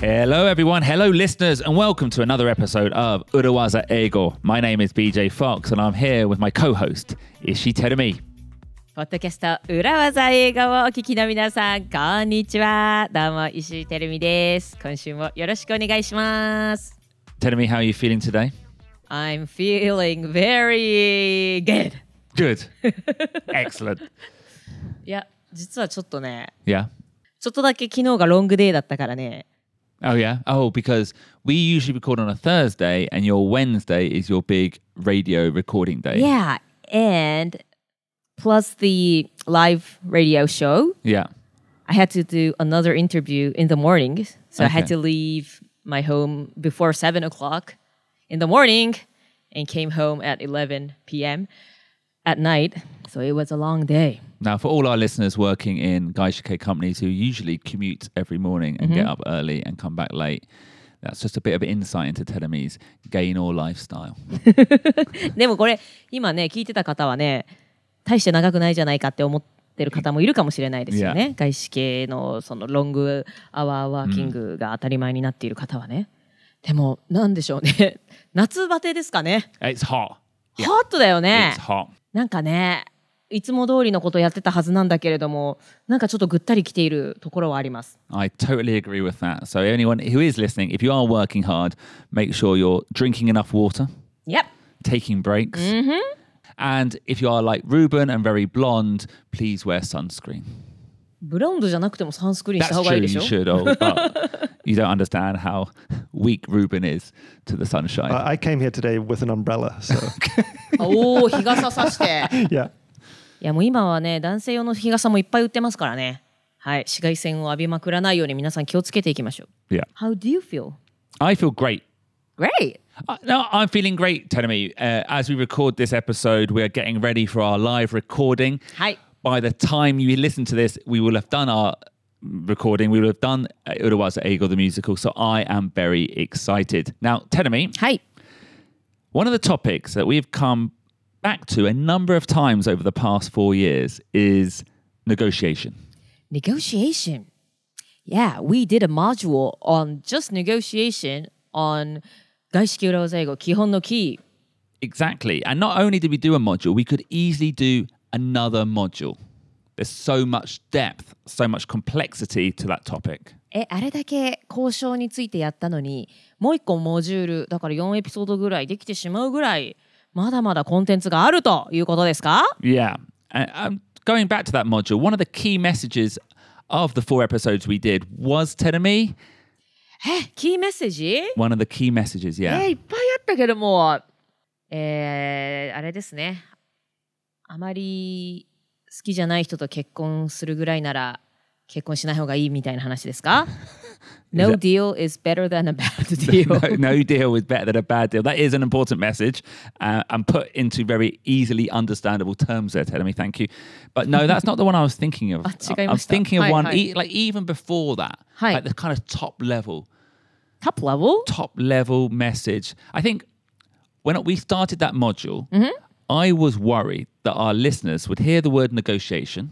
Hello, everyone. Hello, listeners, and welcome to another episode of Urawaza Ego. My name is BJ Fox, and I'm here with my co host, Ishi Terumi. ポッドキャスト裏技映画をお聞きの皆さん、こんにちは。どうも石井てるみです。今週もよろしくお願いします。 Terumi, how are you feeling today? I'm feeling very good. Good. Excellent. いや、実はちょっとね、 Yeah. ちょっとだけ昨日がロングデーだったからね。 Oh, yeah. Oh, because we usually record on a Thursday, and your Wednesday is your big radio recording day. Yeah, and plus the live radio show, Yeah. I had to do another interview in the morning. So I had Okay. to leave my home before seven o'clock in the morning and came home at 11 p.m. at night. So it was a long day. Now, for all our listeners working in Gaishike companies who usually commute every morning and get up early and come back late, that's just a bit of insight into Terumi's gain or lifestyle. でもこれ今ね聞いてた方はね大して長くないじゃないかって思ってる方もいるかもしれないですよね。外資系のそのロングアワーワーキングが当たり前になっている方はね。でもなんでしょうね夏バテですかね。It's hot. ホットだよね It's。hot. なんかねいつも通りのことやってたはずなんだけれどもなんかちょっとぐったりきているところはあります。I totally agree with that. So, anyone who is listening, if you are working hard, make sure you're drinking enough water, Yep. taking breaks. And if you are like Ruben and very blonde, please wear sunscreen. ブラウンドじゃなくてもサンスクリーンし That's た方がい true, いでし you ょ should. Oh, but you don't understand how weak Ruben is to the sunshine. I I came here today with an umbrella, so おお日傘さして。 yeah. いやもう今はね男性用の日傘もいっぱい売ってますからねはい紫外線を浴びまくらないように皆さん気をつけていきましょう yeah. How do you feel? I feel great. Great! Uh, no, I'm feeling great, Tenemy. Uh, as we record this episode, we're getting ready for our live recording. はい By the time you listen to this, we will have done our recording, we would have done uh, Urawaza Eagle the musical. So I am very excited. Now, Tenami. Hey. One of the topics that we've come back to a number of times over the past four years is negotiation. Negotiation. Yeah, we did a module on just negotiation on Kihon no Ki. Exactly. And not only did we do a module, we could easily do another module There's so much depth, so much complexity to that topic. えあれだけ交渉についてやったのにもう一個モジュールだから4エピソードぐらいできてしまうぐらいまだまだコンテンツがあるということですか Yeah. And um, going back to that module, one of the key messages of the four episodes we did was Teremi. えキーメッセージ One of the key messages, え yeah. ーいっぱいあったけども、えーあれですね。あまり好きじゃない人と結婚するぐらいなら結婚しない方がいいみたいな話ですか ?No deal is better than a bad deal. no, no deal is better than a bad deal. That is an important message uh, and put into very easily understandable terms there, Teremi. Thank you. But no, that's not the one I was thinking of. あ、違い I ま was した。 thinking of はい one, はい e- like even before that, はい like the kind of top level. Top level? top level message. I think when we started that module, I was worried that our listeners would hear the word negotiation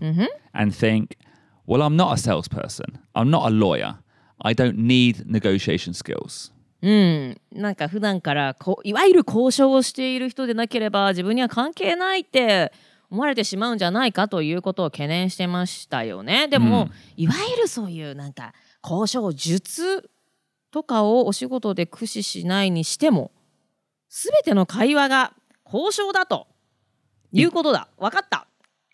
and think, well, I'm not a salesperson. I'm not a lawyer. I don't need negotiation skills. なんか普段からこういわゆる交渉をしている人でなければ自分には関係ないって思われてしまうんじゃないかということを懸念してましたよね。でも、いわゆるそういうなんか交渉術とかをお仕事で駆使しないにしても全ての会話が交渉だということだ。わかった。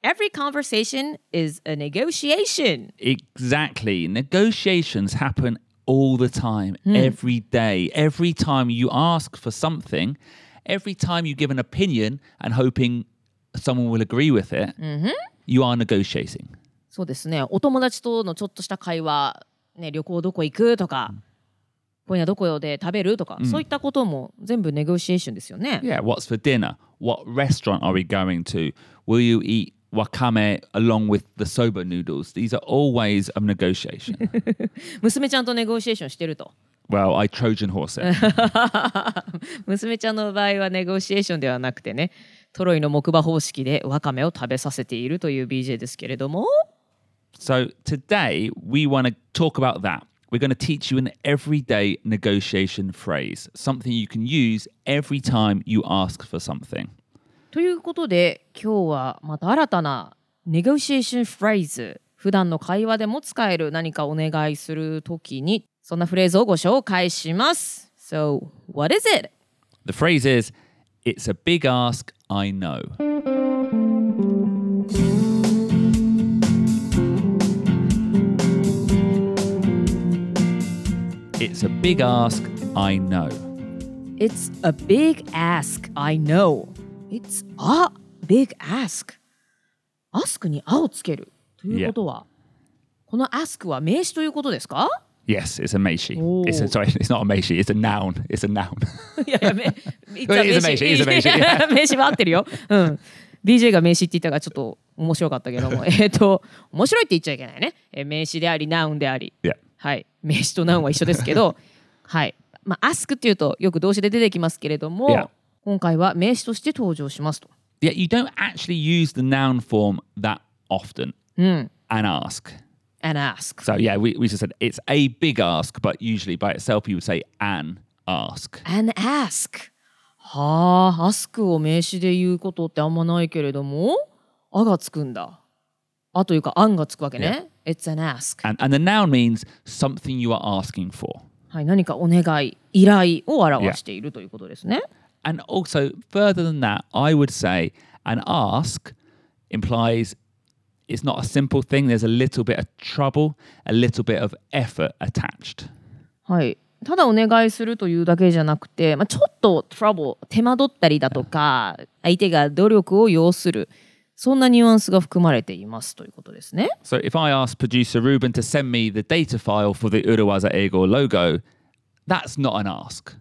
Every conversation is a negotiation. Exactly. Negotiations happen all the time, every day. Every time you ask for something, every time you give an opinion and hoping someone will agree with it, you are negotiating. そうですね。お友達とのちょっとした会話、ね、旅行どこ行くとか、今夜どこで食べるとか、そういったことも全部ネゴシエーションですよね。Yeah, what's for dinner? What restaurant are we going to? Will you eat wakame along with the soba noodles? These are all ways of negotiation. 娘ちゃんとネゴシエーションしてると。well, I Trojan horse it. 娘ちゃんの場合はネゴシエーションではなくてねトロイの木馬方式でわかめを食べさせているという BJ ですけれども so today we want to talk about that. We're going to teach you an everyday negotiation phrase, something you can use every time you ask for something. ということで今日はまた新たなネゴシエーションフレーズ普段の会話でも使える何かお願いするときにそんなフレーズをご紹介します。So, what is it? The phrase is, it's a big ask, I know. It's a big ask, I know. It's a big ask, I know. It's a big ask. ask にあをつけるということは、この ask は名詞ということですか Yes, it's a meishi. Oh. It's a, sorry, it's not a meishi, it's a noun. It's a noun. いやいや、め、い Well, it is a 名詞 it is a 名詞名詞は合ってるよ。うん。BJ が名詞って言ったからちょっと面白かったけども、えっと、面白いって言っちゃいけないね。え名詞であり、ナウンであり。Yeah. はい。名詞とナウンは一緒ですけど、はい。まあ、ask っていうとよく動詞で出てきますけれども、Yeah. 今回は名詞として登場しますと。Yeah, you don't actually use the noun form that often. Mm. And ask. and ask. So yeah, we, we just said it's a big ask, but usually by itself you would say an ask. and ask. はあ、ask を名詞で言うことってあんまないけれども、あがつくんだ。あというか、あんがつくわけね。It's an ask. And, and the noun means something you are asking for. はい、何かお願い、依頼を表しているということですね。And also, further than that, I would say an ask implies it's not a simple thing. There's a little bit of trouble, a little bit of effort attached. はい。ただお願いするというだけじゃなくて、まあ、ちょっと trouble 手間取ったりだとか相手が努力を要するそんなニュアンスが含まれていますということですね。So if I ask producer Ruben to send me the data file for the Urawaza Ego logo, that's not an ask.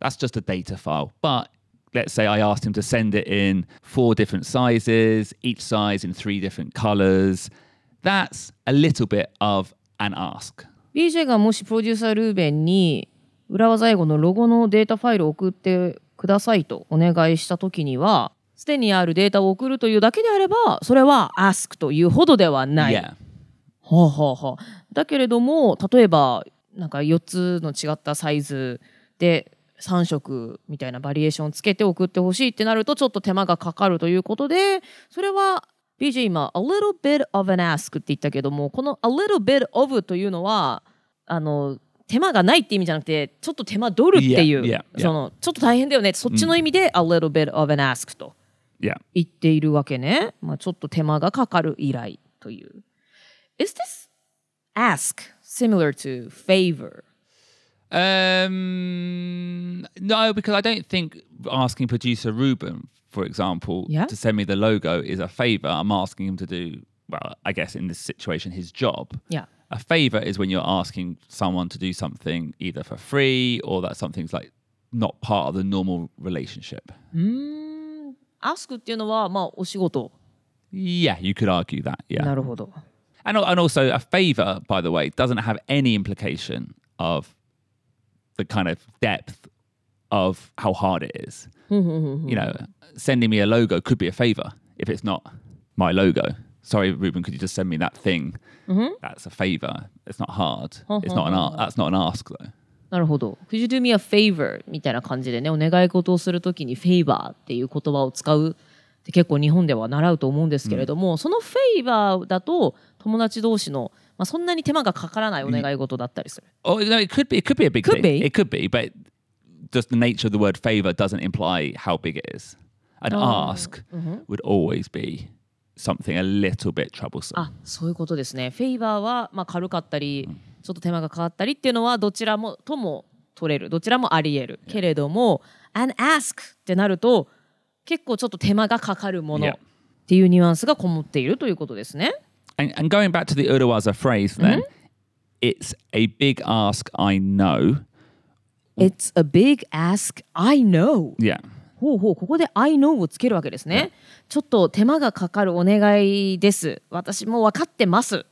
That's just a data file. But let's say I asked him to send it in four different sizes, each size in three different colors. That's a little bit of an ask. BJ がもしプロデューサールーベンに裏技英語のロゴのデータファイルを送ってくださいとお願いした時にはすでにあるデータを送るというだけであればそれは ask というほどではない。Yeah. はあはあはあ、だけれども例えばなんか4つの違ったサイズで3色みたいなバリエーションつけて送ってほしいってなるとちょっと手間がかかるということでそれは BJ 今 a little bit of an ask って言ったけどもこの a little bit of というのはあの手間がないって意味じゃなくてちょっと手間取るっていう Yeah, yeah, yeah. そのちょっと大変だよねそっちの意味で a little bit of an ask と.言っているわけね。まあ、ちょっと手間がかかる依頼という。Is this ask similar to favor? Um, no, because I don't think asking producer Ruben, for example, Yeah. to send me the logo is a favor. I'm asking him to do, well, I guess in this situation, his job. Yeah. A favor is when you're asking someone to do something either for free or that something's like not part of the normal relationship. うーん。 ask っていうのは、まあ、お仕事。 Yeah, you could argue that. Yeah. なるほど。 And, al- and also, a favor, by the way, doesn't have any implication of the kind of depth of how hard it is. you know, sending me a logo could be a favor if it's not my logo. Sorry, Ruben, could you just send me that thing? That's a favor. It's not hard. It's not an a- that's not an ask though. なるほど。Could you do me a favor? みたいな感じでね、お願い事をするときに favor っていう言葉を使うって結構日本では習うと思うんですけれども、その favor だと友達同士の、まあ、そんなに手間がかからないお願い事だったりする。Oh no, it could be. It could be a big Could thing. be. It could be, but just the nature of the word favor doesn't imply how big it is. An ask would always be something a little bit troublesome. あそういうことですね。フェイバーは、まあ、軽かったり、ちょっと手間がかかったりっていうのはどちらもとも取れるどちらもありえるけれども「an ask」ってなると結構ちょっと手間がかかるもの.っていうニュアンスがこもっているということですね。And, and going back to the Urawaza phrase, then it's a big ask. I know. It's a big ask I know. Yeah. ほうほうここで I know をつけるわけですね。ちょっと手間がかかるお願いです。私も分かってます。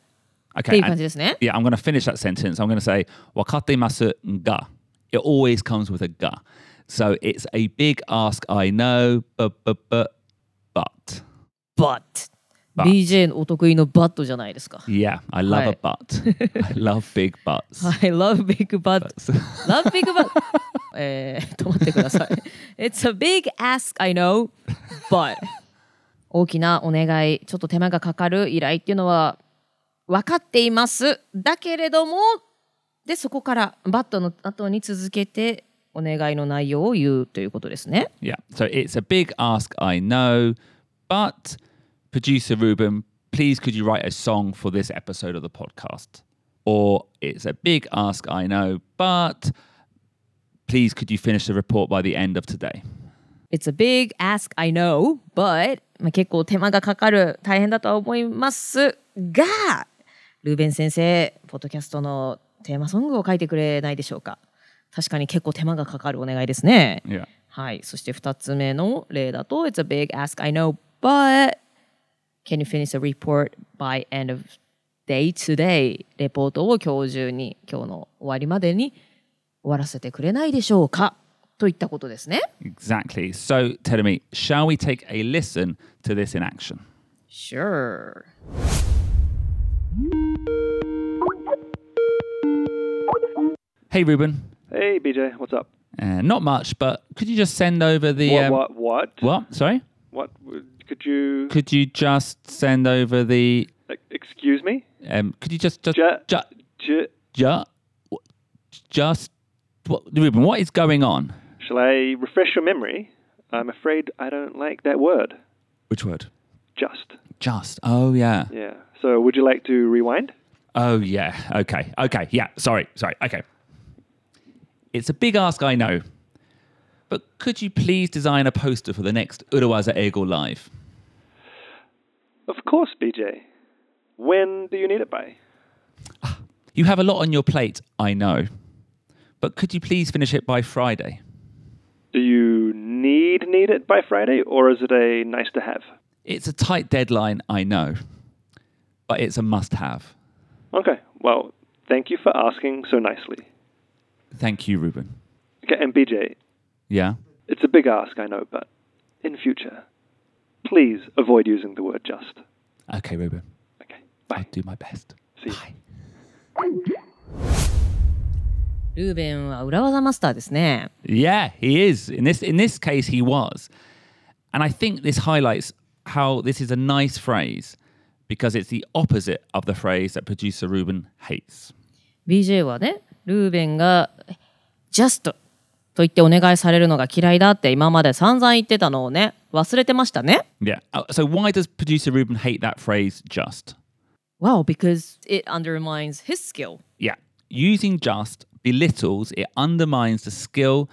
て Okay. いう感 and- じですね。yeah, I'm going to finish that sentence. I'm going to say wakatemasu ga. It always comes with a ga. So it's a big ask, I know, but but but but. But But BJ のお得意のバットじゃないですか。Yeah, I love a Right. but. I love big butts. I love big butt. love big butt. えー、止まってください。It's a big ask, I know, but 大きなお願い、ちょっと手間がかかる依頼っていうのは分かっています。だけれども、で、そこからバットの後に続けてお願いの内容を言うということですね。Yeah. So it's a big ask, I know, but producer Ruben, please could you write a song for this episode of the podcast? Or it's a big ask, I know, but please could you finish the report by the end of today? It's a big ask, I know, but まあ、結構手間がかかる、大変だとは思いますが、ルーベン先生、ポッドキャストのテーマソングを書いてくれないでしょうか。確かに結構手間がかかるお願いですね。Yeah. はい。そして2つ目の例だと、It's a big ask, I know, but can you finish the report by end of day today? レポートを今日中に、今日の終わりまでに終わらせてくれないでしょうかといったことですね。Exactly. So, tell me, shall we take a listen to this in action? Sure. Hey, Ruben. Hey, BJ, what's up? Uh, not much, but could you just send over the. What, um, what, what? What? Sorry? What? Could you, Could you just send over the. excuse me? Um, could you just. just Ju- ju- J- ju- just. What, Ruben, what is going on? shall I refresh your memory? I'm afraid I don't like that word. Which word? Just. Just. Oh, yeah. Yeah. So would you like to rewind? Oh, yeah. Okay. Okay. Yeah. Sorry. Sorry. Okay. It's a big ask, I know. But could you please design a poster for the next Urawaza Ego Live? Of course, BJ. When do you need it by? You have a lot on your plate, I know. But could you please finish it by Friday? Do you need need it by Friday, or is it a nice to have? It's a tight deadline, I know. But it's a must have. Okay. Well, thank you for asking so nicely. Thank you, Ruben. Okay, and BJ, Yeah? it's a big ask, I know, but in future, please avoid using the word just. Okay, Ruben. Okay. I'll Bye. do my best. See you. Bye. ルーベンは裏技マスターですね。 Yeah, he is. In this in this case, he was. And I think this highlights how this is a nice phrase because it's the opposite of the phrase that producer Ruben hates. BJ はね、 ルーベンが just と言ってお願いされるのが嫌いだって今まで散々言ってたのをね、忘れてましたね。Yeah. Uh, So why does producer Ruben hate that phrase just? Wow, because it undermines his skill. Yeah. Using just belittles, it undermines the skill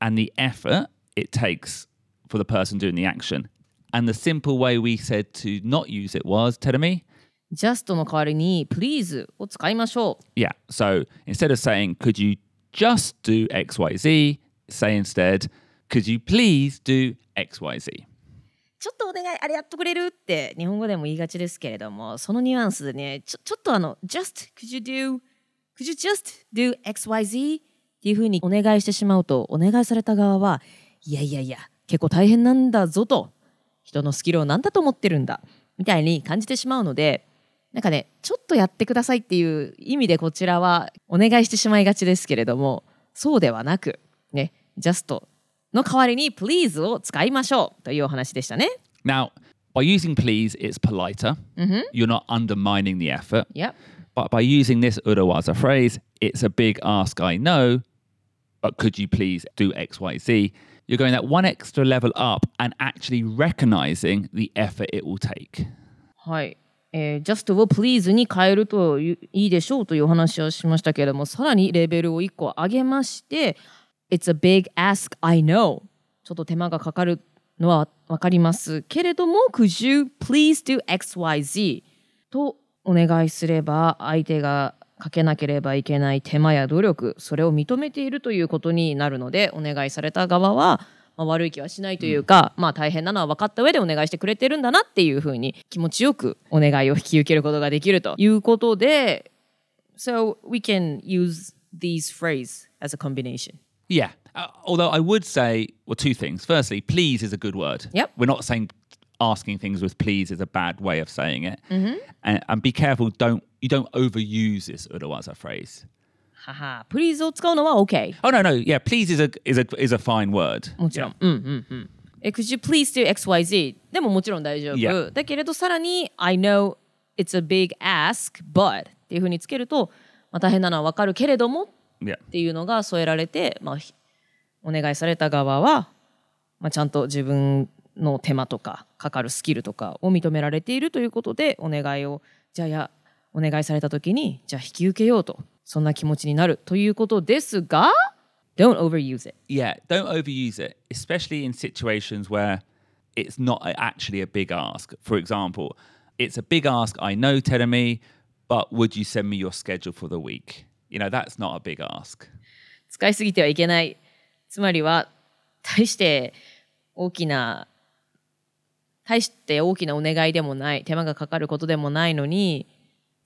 and the effort it takes for the person doing the action. And the simple way we said to not use it was, Terumi, just の代わりに please を使いましょう。Yeah. So instead of saying, could you just do XYZ, say instead, could you please do XYZ? ちょっとお願いあれやっとくれるって日本語でも言いがちですけれどもそのニュアンスでねちょちょっとあの just could you do could you just do XYZ っていうふうにお願いしてしまうとお願いされた側はいやいやいや結構大変なんだぞと人のスキルを何だと思ってるんだみたいに感じてしまうのでなんかねちょっとやってくださいっていう意味でこちらはお願いしてしまいがちですけれどもそうではなくね just の代わりに please を使いましょうというお話でしたね。Now, by using please, it's politer. You're not undermining the effort. Yep. But by using this urawaza phrase, it's a big ask, I know, but could you please do XYZ? You're going that one extra level up and actually recognizing the effort it will take. はい。えー、just を please に変えるといいでしょうというお話をしましたけれども、さらにレベルを1個上げまして、It's a big ask, I know. ちょっと手間がかかるのはわかりますけれども、Could you please do XYZ? とお願いすれば、相手がかけなければいけない手間や努力、それを認めているということになるので、お願いされた側はまあ、悪い気はしないというか、まあ大変なのは分かった上でお願いしてくれてるんだなっていうふうに気持ちよくお願いを引き受けることができるということで So we can use these phrases as a combination. Yeah. Uh, although I would say, well, two things. Firstly, please is a good word. Yep. We're not saying asking things with please is a bad way of saying it. And, and be careful, don't you don't overuse this urawaza phrase. はは Please を使うのは OK。Oh no, no, yeah, please is a is a is a fine word. もちろん。うんうんうん。え、Could you please do XYZ? でももちろん大丈夫。だけれどさらに I know it's a big ask, but っていうふうにつけると、まあ、大変なのはわかるけれどもっ.ていうのが添えられて、まあ、ひお願いされた側は、まあ、ちゃんと自分の手間とかかかるスキルとかを認められているということでお願いをじゃあやお願いされた時にじゃあ引き受けようとそんな気持ちになるということですが Don't overuse it Yeah, don't overuse it, especially in situations where it's not actually a big ask. For example, it's a big ask, I know, Teremi, but would you send me your schedule for the week? You know, that's not a big ask. 使いすぎてはいけないつまりは大して大きな大して大きなお願いでもない手間がかかることでもないのに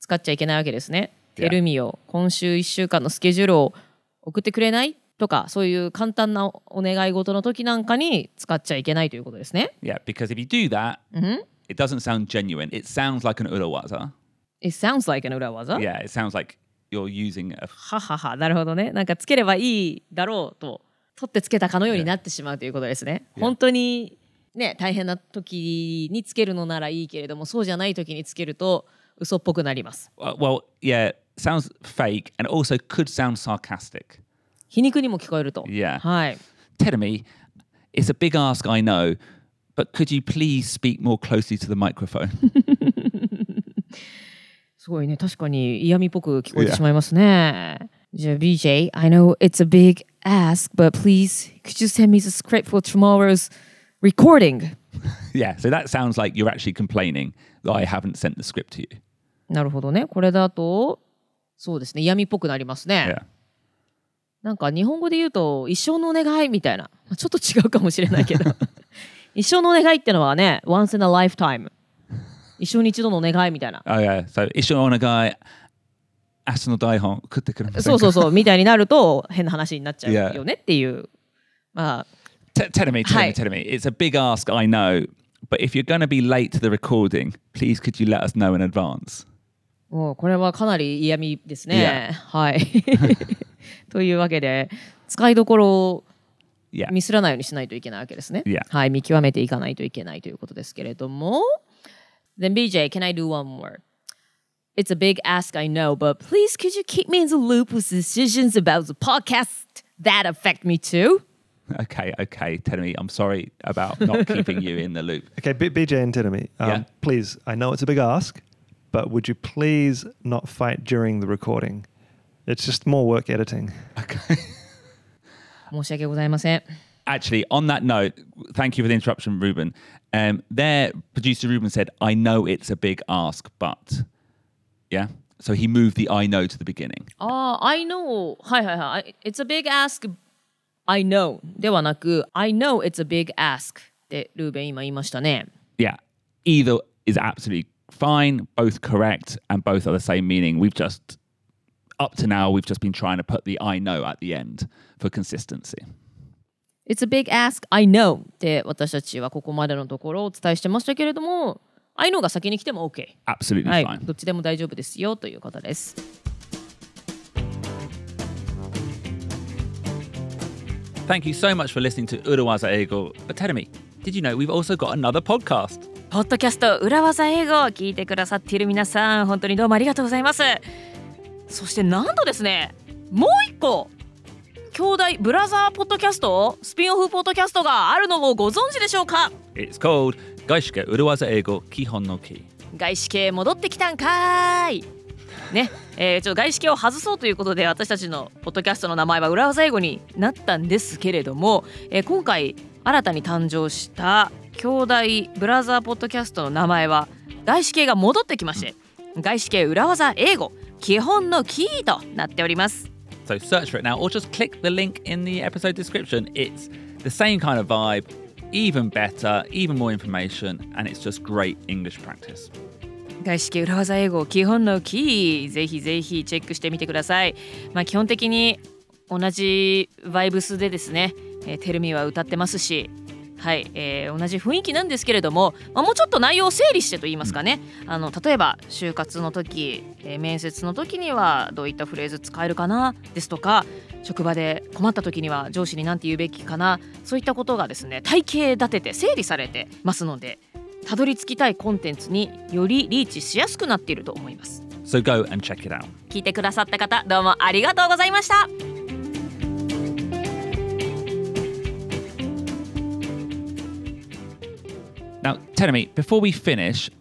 使っちゃいけないわけですね。Yeah. テルミを今週1週間のスケジュールを送ってくれないとかそういう簡単なお願い事の時なんかに使っちゃいけないということですね。Yeah, because if you do that, it doesn't sound genuine. It sounds like an urawaza. It sounds like an 裏技 Yeah, it sounds like you're using a はははなるほどねなんかつければいいだろうと取ってつけたかのようになってしまうということですね。本当にね大変な時につけるのならいいけれどもそうじゃない時につけると嘘っぽくなります。well, yeah, sounds fake and also could sound sarcastic. 皮肉にも聞こえると。 Yeah. はい。 Teremi, it's a big ask, I know, but could you please speak more closely to the microphone? すごいね確かに嫌味っぽく聞こえてしまいますね。じゃあ BJ, I know it's a big ask, but please could you send me the script for tomorrow's recording? yeah, so that sounds like you're actually complaining that I haven't sent the script to you. なるほどね。これだと そうですね嫌味っぽくなりますね。Yeah. なんか日本語で言うと一生のお願いみたいなまあちょっと違うかもしれないけど一生のお願いってのはね once in a lifetime 一生に一度のお願いみたいな Oh, yeah. So, Isho on a guy, Asano Daihon, kutte そうそうそうみたいになると変な話になっちゃう.よねっていうまあ T- tell me, tell me, tell me. It's a big ask, I know. But if you're going to be late to the recording, please could you let us know in advance? もうこれはかなり嫌味ですね。はい。というわけで使いどころを.ミスらないようにしないといけないわけですね。Yeah. はい、見極めていかないといけないということですけれども。Then BJ, can I do one more? It's a big ask, I know, but please could you keep me in the loop with decisions about the podcast that affect me too? Okay, okay. Tell me, I'm sorry about not keeping you in the loop. Okay, B- BJ and Tinami, um, Yeah. please, I know it's a big ask, but would you please not fight during the recording? It's just more work editing. Okay. 申し訳ございません。 Actually, on that note, thank you for the interruption, Ruben. Um, there, producer Ruben said, I know it's a big ask, but. Yeah? So he moved the I know to the beginning. ああ、I know. はいはいはい。It's a big ask, I know. ではなく、I know it's a big ask ってルーベン今言いましたね。 Yeah. Either is absolutely fine, both correct, and both are the same meaning. We've just, up to now, we've just been trying to put the I know at the end for consistency. It's a big ask, I know って私たちはここまでのところをお伝えしてましたけれども、I know が先に来ても OK。 Absolutely はい、 fine. どっちでも大丈夫ですよということです。 Thank you so much for listening to Urawaza Eigo. But tell me, Did you know we've also got another podcast? ポッドキャスト裏技英語を聞いてくださっている皆さん本当にどうもありがとうございます。そしてなんとですね。もう一個兄弟ブラザーポッドキャストスピンオフポッドキャストがあるのをご存知でしょうか？It's called Gaishike Urawaza Eigo Kihon no Ki. 外資系戻ってきたんかーい。ね。えー、ちょっと外資系を外そうということで私たちのポッドキャストの名前は裏技英語になったんですけれども、えー今回新たに誕生した兄弟ブラザーポッドキャストの名前は外資系が戻ってきまして外資系裏技英語基本のキーとなっております So search for it now or just click the link in the episode description. It's the same kind of vibe, even better, even more information, and it's just great English practice. 外資系裏技英語基本のキーぜひぜひチェックしてみてください。まあ基本的に同じバイブスでですね、えーテルミは歌ってますし、はい、えー同じ雰囲気なんですけれども、まあ、もうちょっと内容を整理してと言いますかね、あの例えば就活の時、えー面接の時にはどういったフレーズ使えるかなですとか職場で困った時には上司に何て言うべきかなそういったことがですね体系立てて整理されてますのでたどり着きたいコンテンツによりリーチしやすくなっていると思います。So go and check it out. 聞いてくださった方どうもありがとうございました Now, Tenemi, before we finish,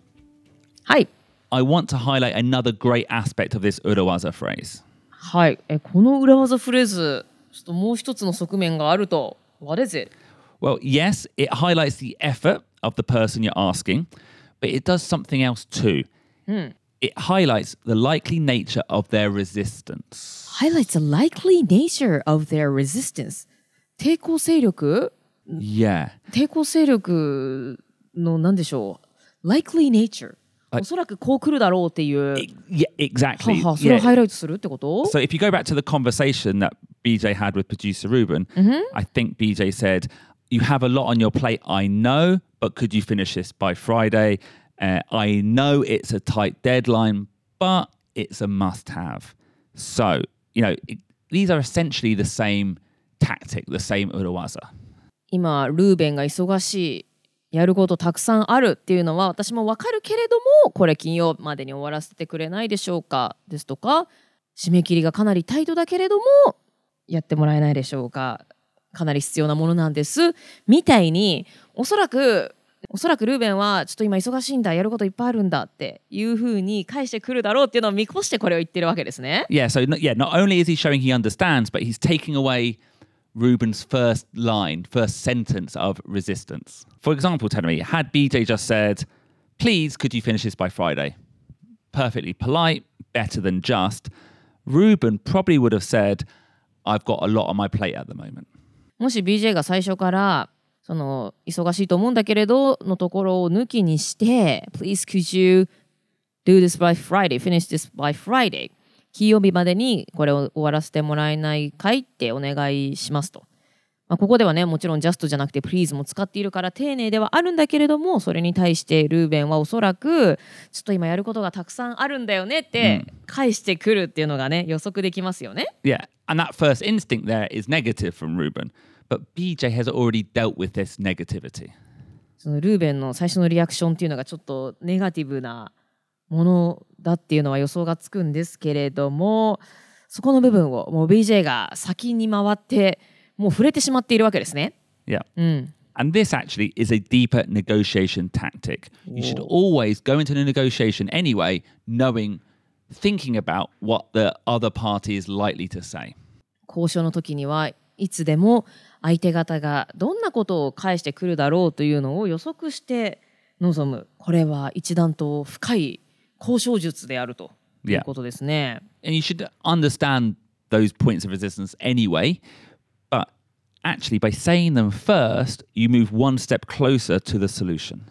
はい I want to highlight another great aspect of this Urawaza phrase. はいえこの裏技フレーズちょっともう一つの側面があると What is it? Well, yes, it highlights the effort of the person you're asking, but it does something else too. It highlights the likely nature of their resistance. Highlights the likely nature of their resistance 抵抗勢力 Yeah. 抵抗勢力 の何でしょう likely nature はいおそらくこう来るだろうっていう、 Yeah, exactly. ははそれを Yeah. ハイライトするってこと So if you go back to the conversation that BJ had with producer Ruben, I think BJ said, You have a lot on your plate, I know, but could you finish this by Friday? Uh, I know it's a tight deadline, but it's a must have. So, you know, it, these are essentially the same tactic, the same Urawaza. 今ルーベンが忙しい やることたくさんあるっていうのは私もわかるけれどもこれ金曜までに終わらせてくれないでしょうか？ですとか締め切りがかなりタイトだけれどもやってもらえないでしょうか？かなり必要なものなんですみたいにおそらくおそらくルーベンはちょっと今忙しいんだやることいっぱいあるんだっていうふうに返してくるだろうっていうのを見越してこれを言ってるわけですね。Yeah, so no- yeah, not only is he showing he understands, but he's taking away Ruben's first line, first sentence of resistance. For example, Tenemy, had BJ just said, Please, could you finish this by Friday? Perfectly polite, better than just. Ruben probably would have said, I've got a lot on my plate at the moment. もし BJ が最初からその忙しいと思うんだけれどのところを抜きにして「Please could you do this by Friday finish this by Friday」 金曜日までにこれを終わらせてもらえないかいってお願いしますと。まあ、ここではねもちろん just じゃなくて please も使っているから丁寧ではあるんだけれどもそれに対してルーベンはおそらくちょっと今やることがたくさんあるんだよねって返してくるっていうのがね予測できますよね。Yeah, and that first instinct there is negative from Ruben, but BJ has already dealt with this negativity. そのルーベンの最初のリアクションっていうのがちょっとネガティブなものだっていうのは予想がつくんですけれどもそこの部分をもう BJ が先に回ってもう触れてしまっているわけですね。Yeah. うん、And this actually is a deeper negotiation tactic. You should always go into the negotiation anyway, knowing, thinking about what the other party is likely to say. 交渉の時にはいつでも相手方がどんなことを返してくるだろうというのを予測して臨むこれは一段と深い交渉術であるという Yeah. ことですね。And you should understand those points of resistance anyway. But actually, by saying them first, you move one step closer to the solution.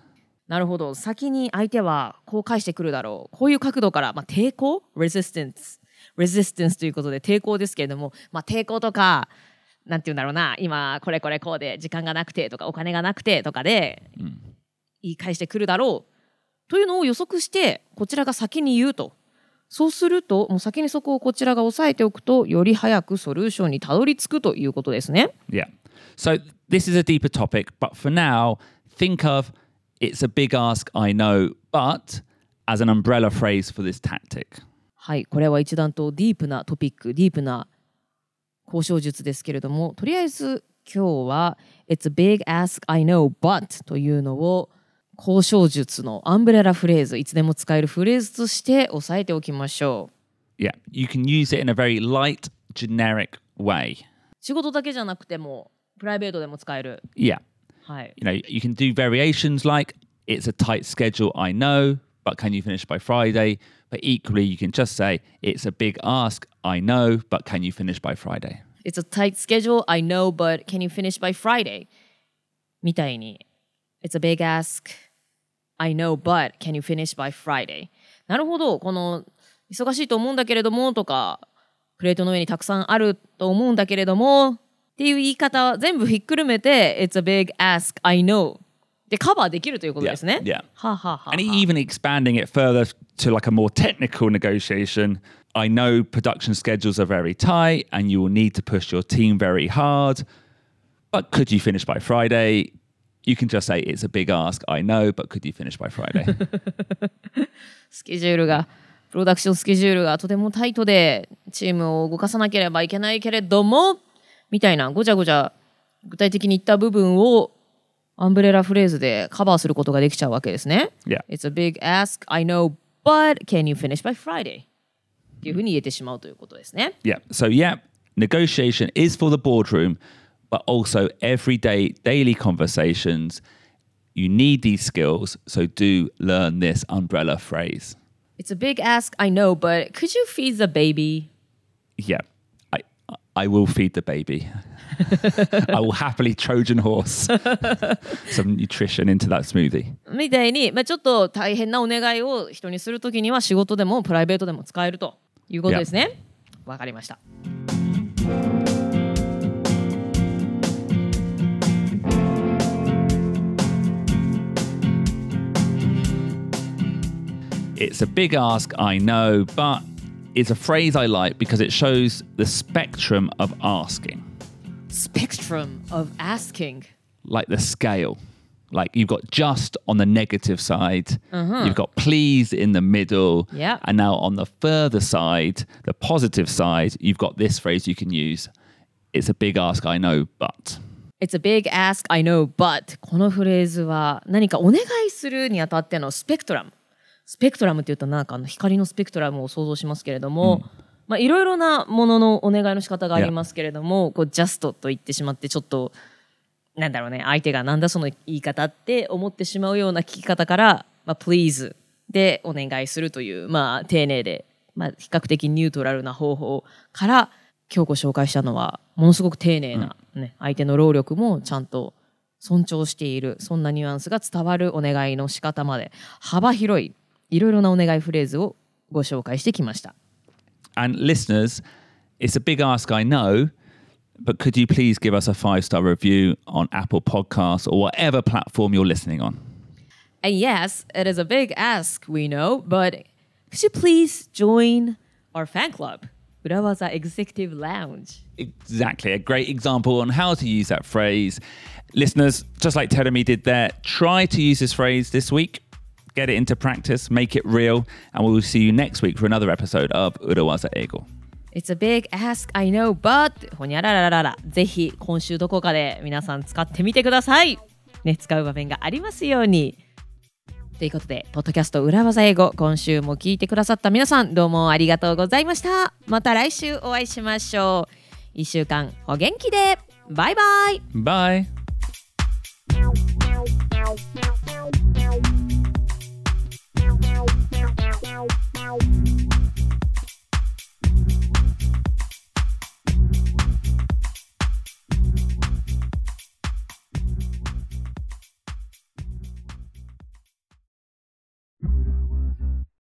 なるほど先に相手はこう返してくるだろうこういう角度から、まあ、抵抗 resistance resistance ということで抵抗ですけれども、まあ、抵抗とかなんて言うんだろうな今これこれこうで時間がなくてとかお金がなくてとかで言い返してくるだろうというのを予測してこちらが先に言うとそうするともう先にそこをこちらが押さえておくとより早くソリューションにたどり着くということですね。Yeah. So this is a deeper topic, but for now, think of it's a big ask, I know, but as an umbrella phrase for this tactic. はい、これは一段とディープなトピック、ディープな交渉術ですけれども、とりあえず今日は It's a big ask I know but というのを交渉術のアンブレラフレーズ、いつでも使えるフレーズとして押さえておきましょう。Yeah. You can use it in a very light, generic way. 仕事だけじゃなくても、プライベートでも使える。Yeah. はい。You know, you can do variations like it's a tight schedule, I know, but can you finish by Friday? But equally, you can just say it's a big ask, I know, but can you finish by Friday? It's a tight schedule, I know, but can you finish by Friday? みたいに It's a big ask, I know, but can you finish by Friday? なるほど、この忙しいと思うんだけれどもとか、プレートの上にたくさんあると思うんだけれどもっていう言い方全部ひっくるめて It's a big ask, I know でカバーできるということですね。Yeah. はあはあはあ And even expanding it further to like a more technical negotiation. I know production schedules are very tight and you will need to push your team very hard. But could you finish by Friday? You can just say it's a big ask. I know, but could you finish by Friday? スケジュールがプロダクションスケジュールがとてもタイトでチームを動かさなければいけないけれどもみたいなごちゃごちゃ具体的に言った部分をアンブレラフレーズでカバーすることができちゃうわけですね。Yeah. It's a big ask, I know, but can you finish by Friday? っていうふうに言えてしまうということですね。yeah. So, yeah, negotiation is for the boardroom, but also everyday, daily conversations. You need these skills. So, do learn this umbrella phrase. It's a big ask, I know, but could you feed the baby? Yeah, I I will feed the baby. I will happily Trojan horse some nutrition into that smoothie. みたいに、まあ、ちょっと大変なお願いを人にするときには仕事でもプライベートでも使えるということですね。わかりました。 It's a big ask, I know, but it's a phrase I like because it shows the spectrum of asking, Spectrum of asking. like the scale. Like you've got just on the negative side, you've got please in the middle, Yeah. and now on the further side, the positive side, you've got this phrase you can use. It's a big ask, I know, but. It's a big ask, I know, but このフレーズは何かお願いするにあたってのスペクトラム。 スペクトラムって言うとなんかあの光のスペクトラムを想像しますけれども、まあいろいろなもののお願いの仕方がありますけれども、こう just と言ってしまってちょっとなんだろうね相手がなんだその言い方って思ってしまうような聞き方から、まあ、please でお願いするという、まあ、丁寧で、まあ、比較的ニュートラルな方法から今日ご紹介したのはものすごく丁寧な、ね相手の労力もちゃんと尊重しているそんなニュアンスが伝わるお願いの仕方まで幅広いいろいろなお願いフレーズをご紹介してきました。 And listeners, it's a big ask, I know, but could you please give us a five star review on Apple Podcasts or whatever platform you're listening on? And yes, it is a big ask, we know, but could you please join our fan club, Urawaza Executive Lounge? Exactly. A great example on how to use that phrase. Listeners, just like Teremi did there, try to use this phrase this week. Get it into practice, make it real, and we will see you next week for another episode of Urawaza Ego. It's a big ask, I know, but ほにゃららららぜひ今週どこかで皆さん使ってみてください。ね、使う場面がありますように。ということで、ポッドキャスト裏技英語、今週も聞いてくださった皆さん、どうもありがとうございました。また来週お会いしましょう。一週間お元気でバイバイ Bye. out.